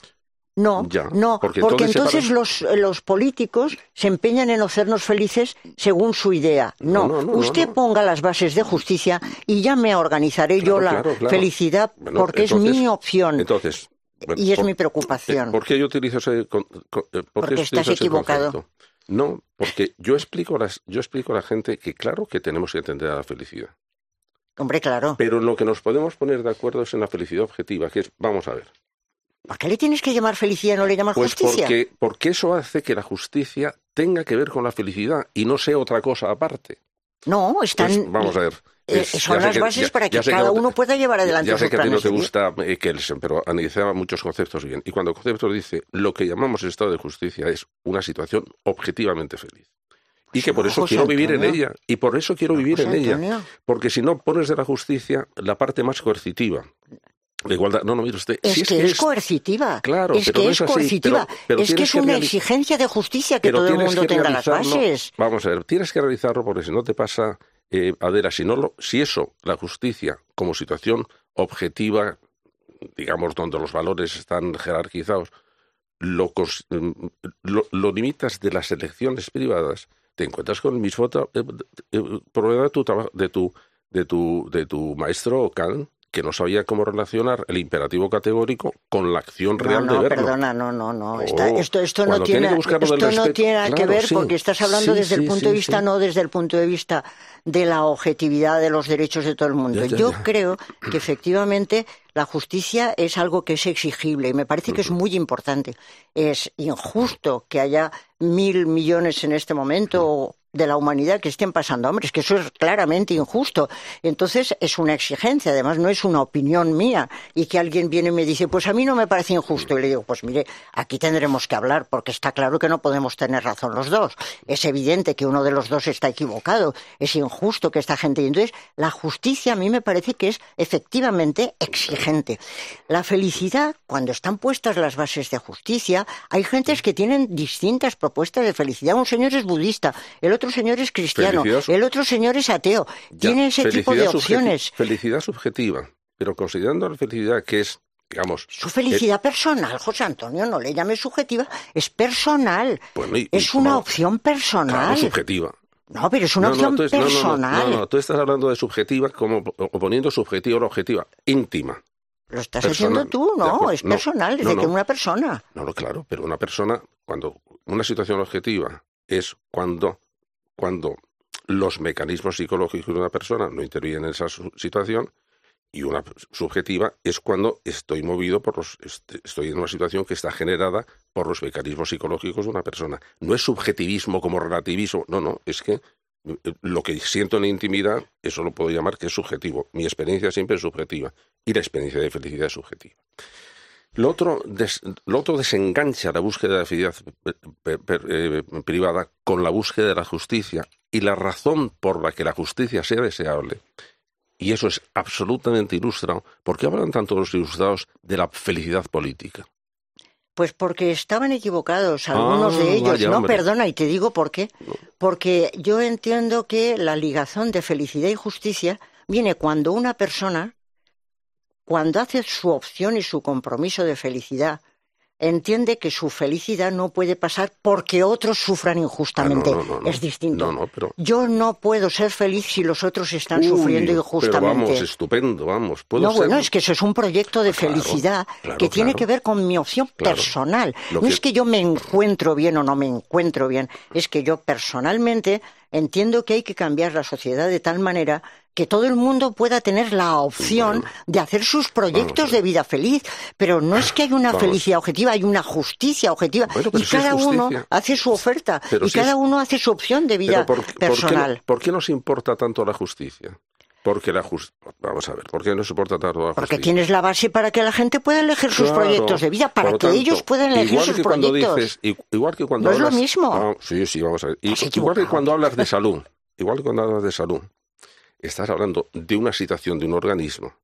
no, Ya, no, porque porque, entonces los, los políticos se empeñan en hacernos felices según su idea. No, No, no, no, usted ponga las bases de justicia y ya me organizaré yo la claro, claro. felicidad Bueno, porque es mi opción Entonces, bueno, y es por- mi preocupación. eh, ¿Por qué yo utilizo ese con- con- eh, por Porque estás equivocado. concepto? No, porque yo explico, a las, yo explico a la gente que claro que tenemos que atender a la felicidad. Hombre, claro. Pero en lo que nos podemos poner de acuerdo es en la felicidad objetiva, que es, vamos a ver, ¿Por qué le tienes que llamar felicidad y no le llamas pues justicia? porque, porque eso hace que la justicia tenga que ver con la felicidad y no sea otra cosa aparte. No, están. Pues, vamos a ver. eh, es- son ya sé las que- bases ya- para que ya sé cada uno pueda llevar adelante Ya sé sus que a ti no te gusta eh, Kelsen, pero analizaba muchos conceptos bien. Y cuando el concepto dice lo que llamamos estado de justicia es una situación objetivamente feliz. Y que por no, eso quiero vivir en ella. Y por eso quiero vivir en ella. Porque si no pones de la justicia la parte más coercitiva. La igualdad. No, no, mire usted. Es si que es, coercitiva. Claro, es pero que no es así, coercitiva. pero- pero es que es una exigencia de justicia que todo el mundo tenga las bases. Vamos a ver, tienes que realizarlo porque si no te pasa, eh, Adela, si, no lo, si eso, la justicia, como situación objetiva, digamos, donde los valores están jerarquizados, lo, mm, lo, lo limitas de las elecciones privadas, te encuentras con el mismo tra- eh, eh, problema de tu, de tu, de tu, de tu maestro Kant, que no sabía cómo relacionar el imperativo categórico con la acción No, real de no, verlo. perdona, no, no, no. Oh, Está- esto esto no tiene tiene, que esto no tiene nada que ver sí. porque estás hablando Sí, desde el punto de vista, no desde el punto de vista de la objetividad de los derechos de todo el mundo. Ya, ya, Yo ya. creo que efectivamente la justicia es algo que es exigible y me parece que es muy importante. Es injusto que haya mil millones en este momento de la humanidad que estén pasando hambre. Es que eso es claramente injusto. Entonces es una exigencia, además no es una opinión mía. Y que alguien viene y me dice, pues a mí no me parece injusto. Y le digo, pues mire, aquí tendremos que hablar porque está claro que no podemos tener razón los dos. Es evidente que uno de los dos está equivocado. Es injusto que esta gente. Y entonces la justicia a mí me parece que es efectivamente exigente. La felicidad, cuando están puestas las bases de justicia, hay gentes que tienen distintas propuestas de felicidad. Un señor es budista, el otro señor es cristiano, Felicidad el otro señor es ateo. Ya, Tiene ese tipo de subjeti- opciones. Felicidad subjetiva, pero considerando la felicidad que es, digamos, Su felicidad personal, José Antonio, no le llame subjetiva, es personal. Y es una opción claro, personal. subjetiva. no, pero es una No, opción tú es- no, no, no, personal. No, no, tú estás hablando de subjetiva como oponiendo subjetiva a la objetiva, íntima. Lo estás personal. haciendo tú, no, es personal, es no, de que una persona. No, no, claro, pero una persona, cuando una situación objetiva es cuando, cuando los mecanismos psicológicos de una persona no intervienen en esa situación, y una subjetiva es cuando estoy movido por los, est- estoy en una situación que está generada por los mecanismos psicológicos de una persona. No es subjetivismo como relativismo, no, no, es que eh, lo que siento en intimidad, eso lo puedo llamar que es subjetivo. Mi experiencia siempre es subjetiva y la experiencia de felicidad es subjetiva. Lo otro, des- lo otro desengancha la búsqueda de la felicidad eh, per- per- eh, privada con la búsqueda de la justicia y la razón por la que la justicia sea deseable. Y eso es absolutamente ilustrado. ¿Por qué hablan tanto los ilustrados de la felicidad política? Pues porque estaban equivocados algunos Ah, de ellos. vaya, no, hombre. perdona, y te digo por qué. Porque yo entiendo que la ligación de felicidad y justicia viene cuando una persona, cuando hace su opción y su compromiso de felicidad, entiende que su felicidad no puede pasar porque otros sufran injustamente. Ah, no, no, no. Es distinto. No, no, pero... Yo no puedo ser feliz si los otros están Uy, sufriendo Pero injustamente. vamos, estupendo, vamos. ¿Puedo No, ser- bueno, es que eso es un proyecto de Claro, felicidad claro, que tiene que ver con mi opción personal. Lo No que- es que yo me encuentro bien o no me encuentro bien, es que yo personalmente entiendo que hay que cambiar la sociedad de tal manera que todo el mundo pueda tener la opción de hacer sus proyectos de vida feliz. Pero no es que hay una Vamos. felicidad objetiva, hay una justicia objetiva. Bueno, y si cada uno hace su oferta Pero y si cada es- uno hace su opción de vida Pero ¿por, por qué no- personal. ¿por qué, nos importa tanto la justicia? Porque la justicia... Vamos a ver, ¿por qué nos importa tanto la Porque tienes la base para que la gente pueda elegir sus Claro. proyectos de vida, para que tanto, ellos puedan elegir igual sus que cuando proyectos. dices, i- igual que cuando ¿No es lo hablas- mismo? Ah, sí, sí, vamos a ver. Igual que cuando hablas de salud, igual que cuando hablas de salud, estás hablando de una situación de un organismo,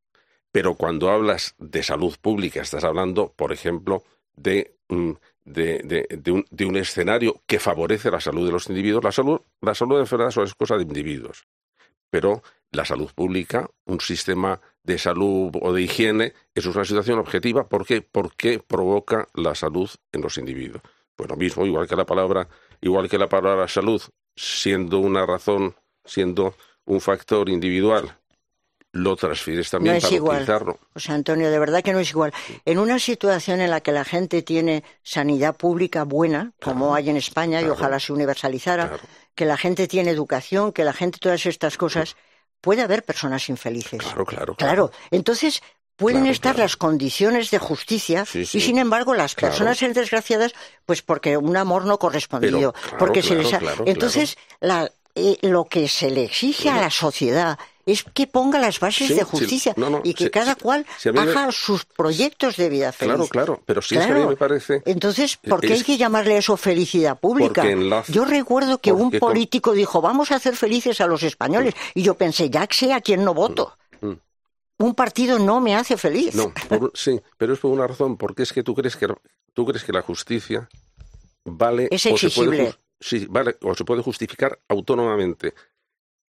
pero cuando hablas de salud pública, estás hablando, por ejemplo, de, mm, de, de- de un, de un escenario que favorece la salud de los individuos. La salud, la salud de enfermedad es cosa de individuos. Pero la salud pública, un sistema de salud o de higiene, es una situación objetiva. ¿Por qué? Porque provoca la salud en los individuos. Pues lo mismo, igual que la palabra, igual que la palabra salud, siendo una razón, siendo un factor individual, lo transfieres también no es para igual. utilizarlo. O sea, Antonio, de verdad que no es igual. En una situación en la que la gente tiene sanidad pública buena, como Claro. hay en España, y ojalá se universalizara, Claro. Que la gente tiene educación, que la gente todas estas cosas, puede haber personas infelices. Claro, claro, Claro. Entonces, pueden Claro, estar claro. las condiciones de justicia Sí, sí. y, sin embargo, las personas ser desgraciadas, pues porque un amor no correspondido. Pero, porque se les ha- Entonces, la- eh, lo que se le exige a la sociedad es que ponga las bases Sí, de sí, justicia no, no, y que sí, cada sí. cual Sí, me- haga sus proyectos de vida feliz. Claro, claro, pero si es que a mí Claro. me parece... Entonces, ¿por qué es- hay que llamarle a eso felicidad pública? Porque en la- Yo recuerdo que un con- político dijo, vamos a hacer felices a los españoles. Y yo pensé, ya sé a quién no voto. Mm. Un partido no me hace feliz. No, por- sí, pero es por una razón, porque es que tú crees que tú crees que la justicia vale Es o se puede exigible. sí, vale o se puede justificar autónomamente.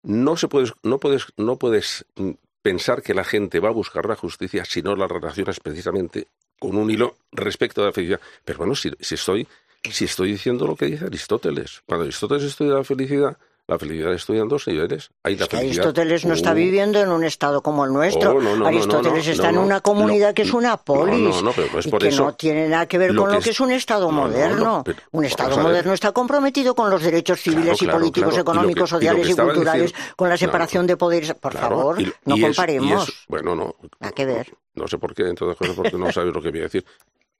No se puedes no puedes no puedes mm, pensar que la gente va a buscar la justicia si no la relacionas precisamente con un hilo respecto a la felicidad. Pero bueno, si, si estoy si estoy diciendo lo que dice Aristóteles, cuando Aristóteles estudia la felicidad, la felicidad estudia en dos niveles. Hay la Es que felicidad- Aristóteles no está viviendo en un estado como el nuestro. Oh, no, no, Aristóteles no, está en una comunidad que es una polis. no, no, pero no es y por que eso. no tiene nada que ver Lo con que lo que es- un Estado no, no, no, moderno. pero un Estado moderno está comprometido con los derechos civiles Claro, y claro, políticos, claro. Económicos, y lo que sociales y, culturales, diciendo- con la separación de poderes. Por favor, y- no es- comparemos. es- bueno, no. Nada que ver. No sé por qué, cosas, porque no sabes lo que voy a decir.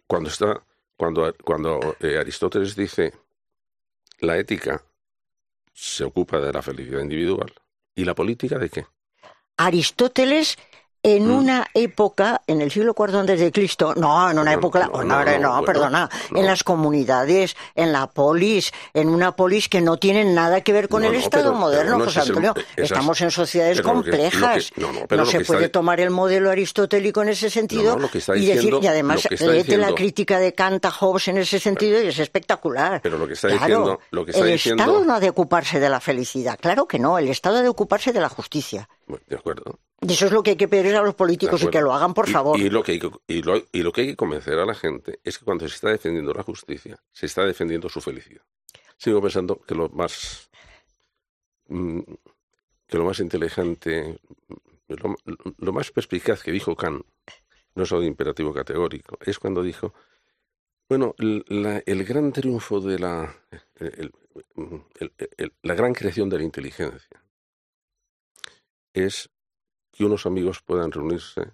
Cuando está, cuando, cuando eh, Aristóteles dice la ética se ocupa de la felicidad individual y la política de qué. Aristóteles en Mm. una época, en el siglo IV antes de Cristo, no, en una No, época, no, perdona, en las comunidades, en la polis, en una polis que no tienen nada que ver con el Estado pero- moderno, pero José ese es el- Antonio. esas- Estamos en sociedades que- que- complejas. no, se puede está- tomar el modelo aristotélico en ese sentido y decir, y además léete la diciendo- crítica de Kant a Hobbes en ese sentido y es espectacular. Pero lo que está Claro, diciendo, lo que está el diciendo, Estado no ha de ocuparse de la felicidad, claro que no, el Estado ha de ocuparse de la justicia. De acuerdo. Y eso es lo que hay que pedir a los políticos y que lo hagan, por favor. Y, lo que hay que, y, lo, y lo que hay que convencer a la gente es que cuando se está defendiendo la justicia, se está defendiendo su felicidad. Sigo pensando que lo más mm, que lo más inteligente, lo, lo más perspicaz que dijo Kant, no es de imperativo categórico, es cuando dijo, bueno, el, la- el gran triunfo de la, el- el- el- la gran creación de la inteligencia es que unos amigos puedan reunirse,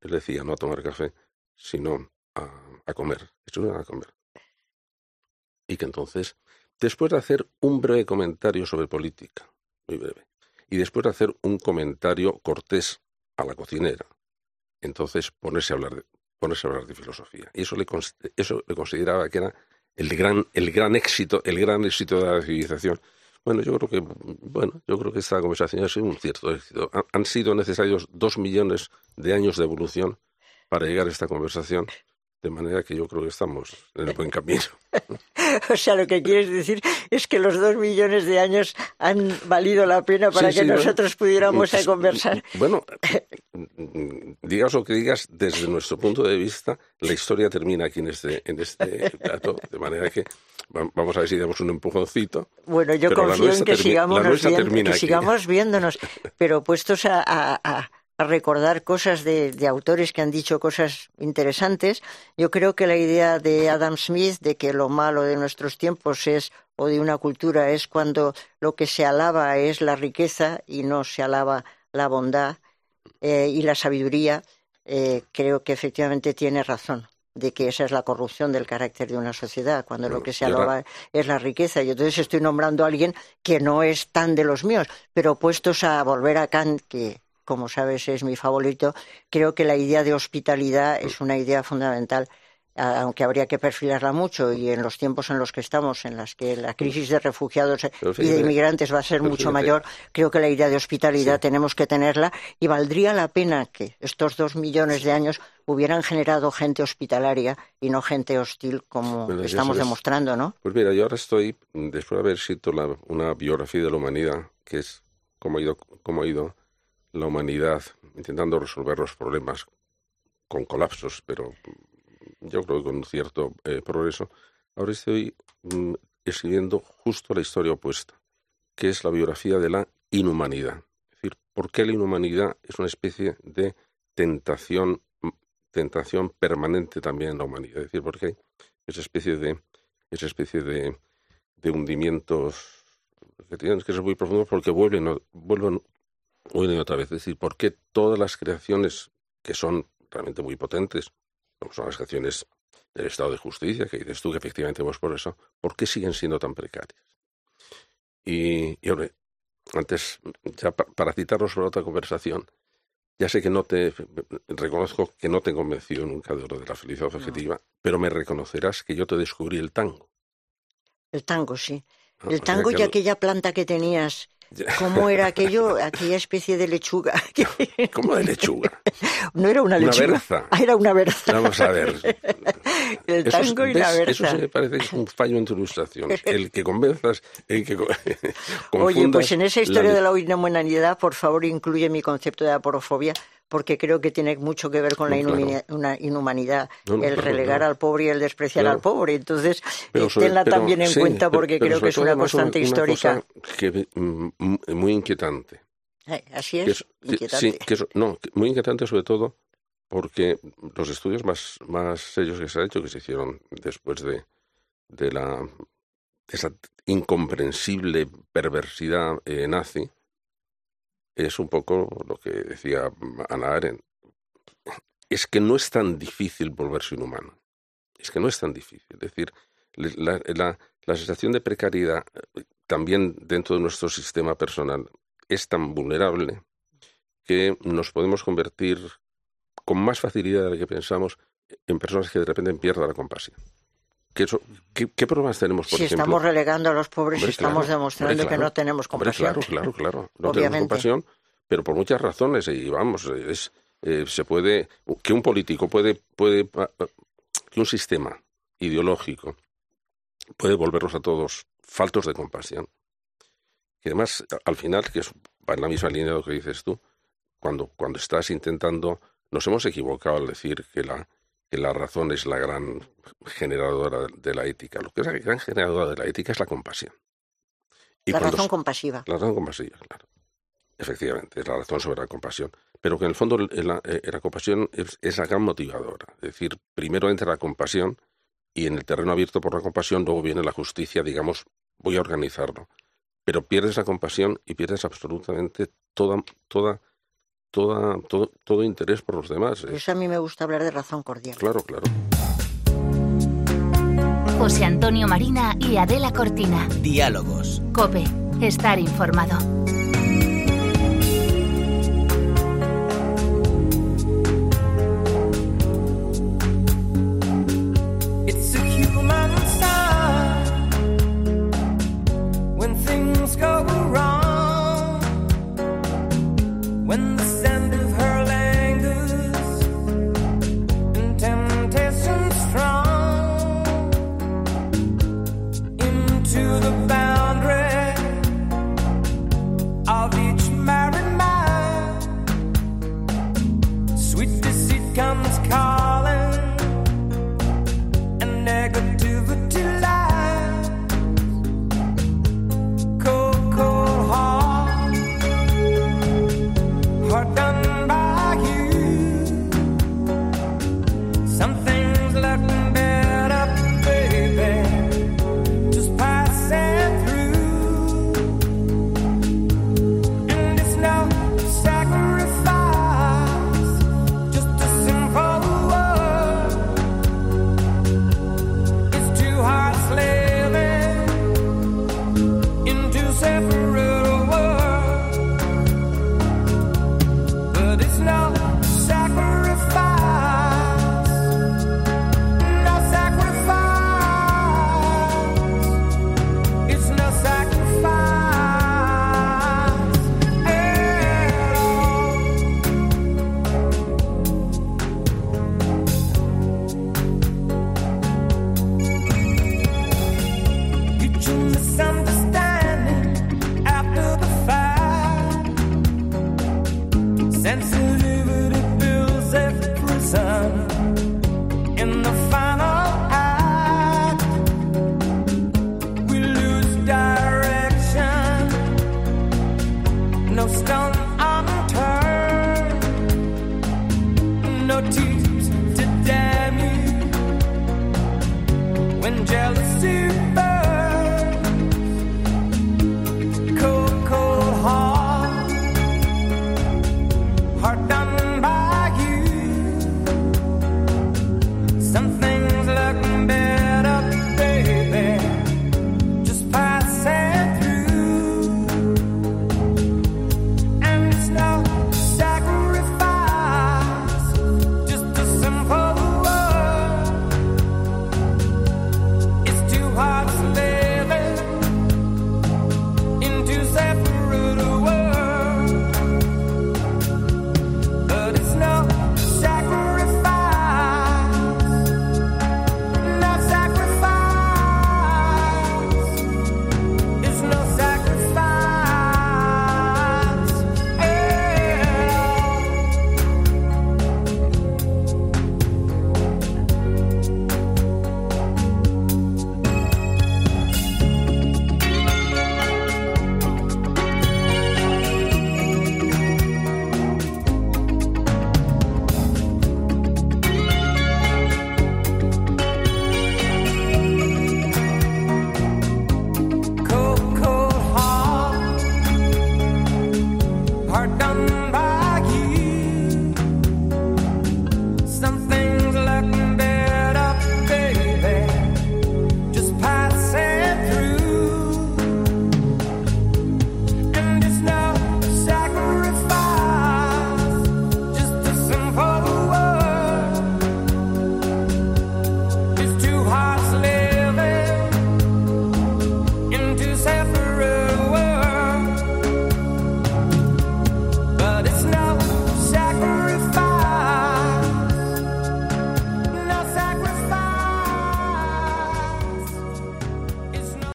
él decía, no a tomar café, sino a, comer, a comer. Y que entonces, después de hacer un breve comentario sobre política, muy breve, y después de hacer un comentario cortés a la cocinera, entonces ponerse a hablar de, ponerse a hablar de filosofía. Y eso le, eso le consideraba que era el gran, el gran éxito, el gran éxito de la civilización. Bueno, yo creo que, bueno, yo creo que esta conversación ha sido un cierto éxito. Han, sido necesarios dos millones de años de evolución para llegar a esta conversación, de manera que yo creo que estamos en el buen camino. O sea, lo que quieres decir es que los dos millones de años han valido la pena para Sí, que nosotros pudiéramos eh, conversar. Bueno, digas lo que digas, desde nuestro punto de vista, la historia termina aquí en este, en este plato, de manera que vamos a ver si damos un empujoncito. Bueno, yo Pero confío en que sigamos, viendo, que sigamos viéndonos, pero puestos a, a- a- a recordar cosas de, de autores que han dicho cosas interesantes, yo creo que la idea de Adam Smith de que lo malo de nuestros tiempos es o de una cultura es cuando lo que se alaba es la riqueza y no se alaba la bondad eh, y la sabiduría, eh, creo que efectivamente tiene razón de que esa es la corrupción del carácter de una sociedad, cuando lo que se alaba es la riqueza. Y entonces estoy nombrando a alguien que no es tan de los míos, pero puestos a volver a Kant, que como sabes es mi favorito, creo que la idea de hospitalidad es una idea fundamental aunque habría que perfilarla mucho y en los tiempos en los que estamos, en las que la crisis de refugiados y de inmigrantes va a ser mucho fíjate. mayor, creo que la idea de hospitalidad Sí. tenemos que tenerla y valdría la pena que estos dos millones de años hubieran generado gente hospitalaria y no gente hostil como Bueno, estamos demostrando, ¿no? Pues mira, yo ahora estoy, después de haber escrito la- una biografía de la humanidad, que es cómo ha ido, cómo ha ido la humanidad intentando resolver los problemas con colapsos, pero yo creo que con cierto eh, progreso. Ahora estoy mm, escribiendo justo la historia opuesta, que es la biografía de la inhumanidad. Es decir, por qué la inhumanidad es una especie de tentación, tentación permanente también en la humanidad. Es decir, por qué esa especie de, esa especie de, hundimientos que tienen que ser muy profundos porque vuelven, vuelven, vuelven otra vez. Es decir, por qué todas las creaciones que son realmente muy potentes, son las creaciones del Estado de Justicia, que dices tú que efectivamente vamos por eso, ¿por qué siguen siendo tan precarias? Y, y hombre, antes, ya para citarnos sobre otra conversación, ya sé que no te reconozco que no te he convencido nunca de lo de la felicidad objetiva, pero me reconocerás que yo te descubrí el tango. El tango, sí. Ah, el tango y aquella planta que tenías ¿Cómo era aquello, aquella especie de lechuga? ¿Cómo de lechuga? No era una lechuga. Una berza. Ah, era una berza. Vamos a ver. El tango y la berza. Eso se me parece que es un fallo en tu ilustración. El que convenzas, el que Oye, pues en esa historia de la inhumanidad, por favor, incluye mi concepto de aporofobia, porque creo que tiene mucho que ver con la inhumanidad, el relegar al pobre y el despreciar al pobre. Entonces, tenla también en cuenta porque creo que es una constante histórica. que, mm, muy inquietante. Eh, así es, inquietante. Sí, no, muy inquietante sobre todo porque los estudios más, más serios que se han hecho, que se hicieron después de, de la esa incomprensible perversidad eh, nazi, es un poco lo que decía Ana Arendt. Es que no es tan difícil volverse inhumano. Es que no es tan difícil. Es decir, la, la, sensación de precariedad eh, también dentro de nuestro sistema personal es tan vulnerable que nos podemos convertir con más facilidad de lo que pensamos en personas que de repente pierdan la compasión. ¿Qué, qué, problemas tenemos, por si estamos relegando a los pobres y estamos demostrando que no tenemos compasión. claro, claro, claro. No tenemos compasión, pero por muchas razones. Y vamos, es, eh, se puede. Que un político puede. puede que un sistema ideológico puede volvernos a todos faltos de compasión. Y además, al final, que es, va en la misma línea de lo que dices tú, cuando, cuando estás intentando. Nos hemos equivocado al decir que la, que la razón es la gran generadora de la ética. Lo que es la gran generadora de la ética es la compasión. la razón compasiva. La razón compasiva, claro. Efectivamente, es la razón sobre la compasión. Pero que en el fondo la, eh, la compasión es, es, la gran motivadora. Es decir, primero entra la compasión y en el terreno abierto por la compasión luego viene la justicia, digamos, voy a organizarlo. Pero pierdes la compasión y pierdes absolutamente toda, toda toda, todo, todo interés por los demás. Por eso a mí me gusta hablar de razón cordial. Claro, claro. José Antonio Marina y Adela Cortina. Diálogos. Cope. Estar informado.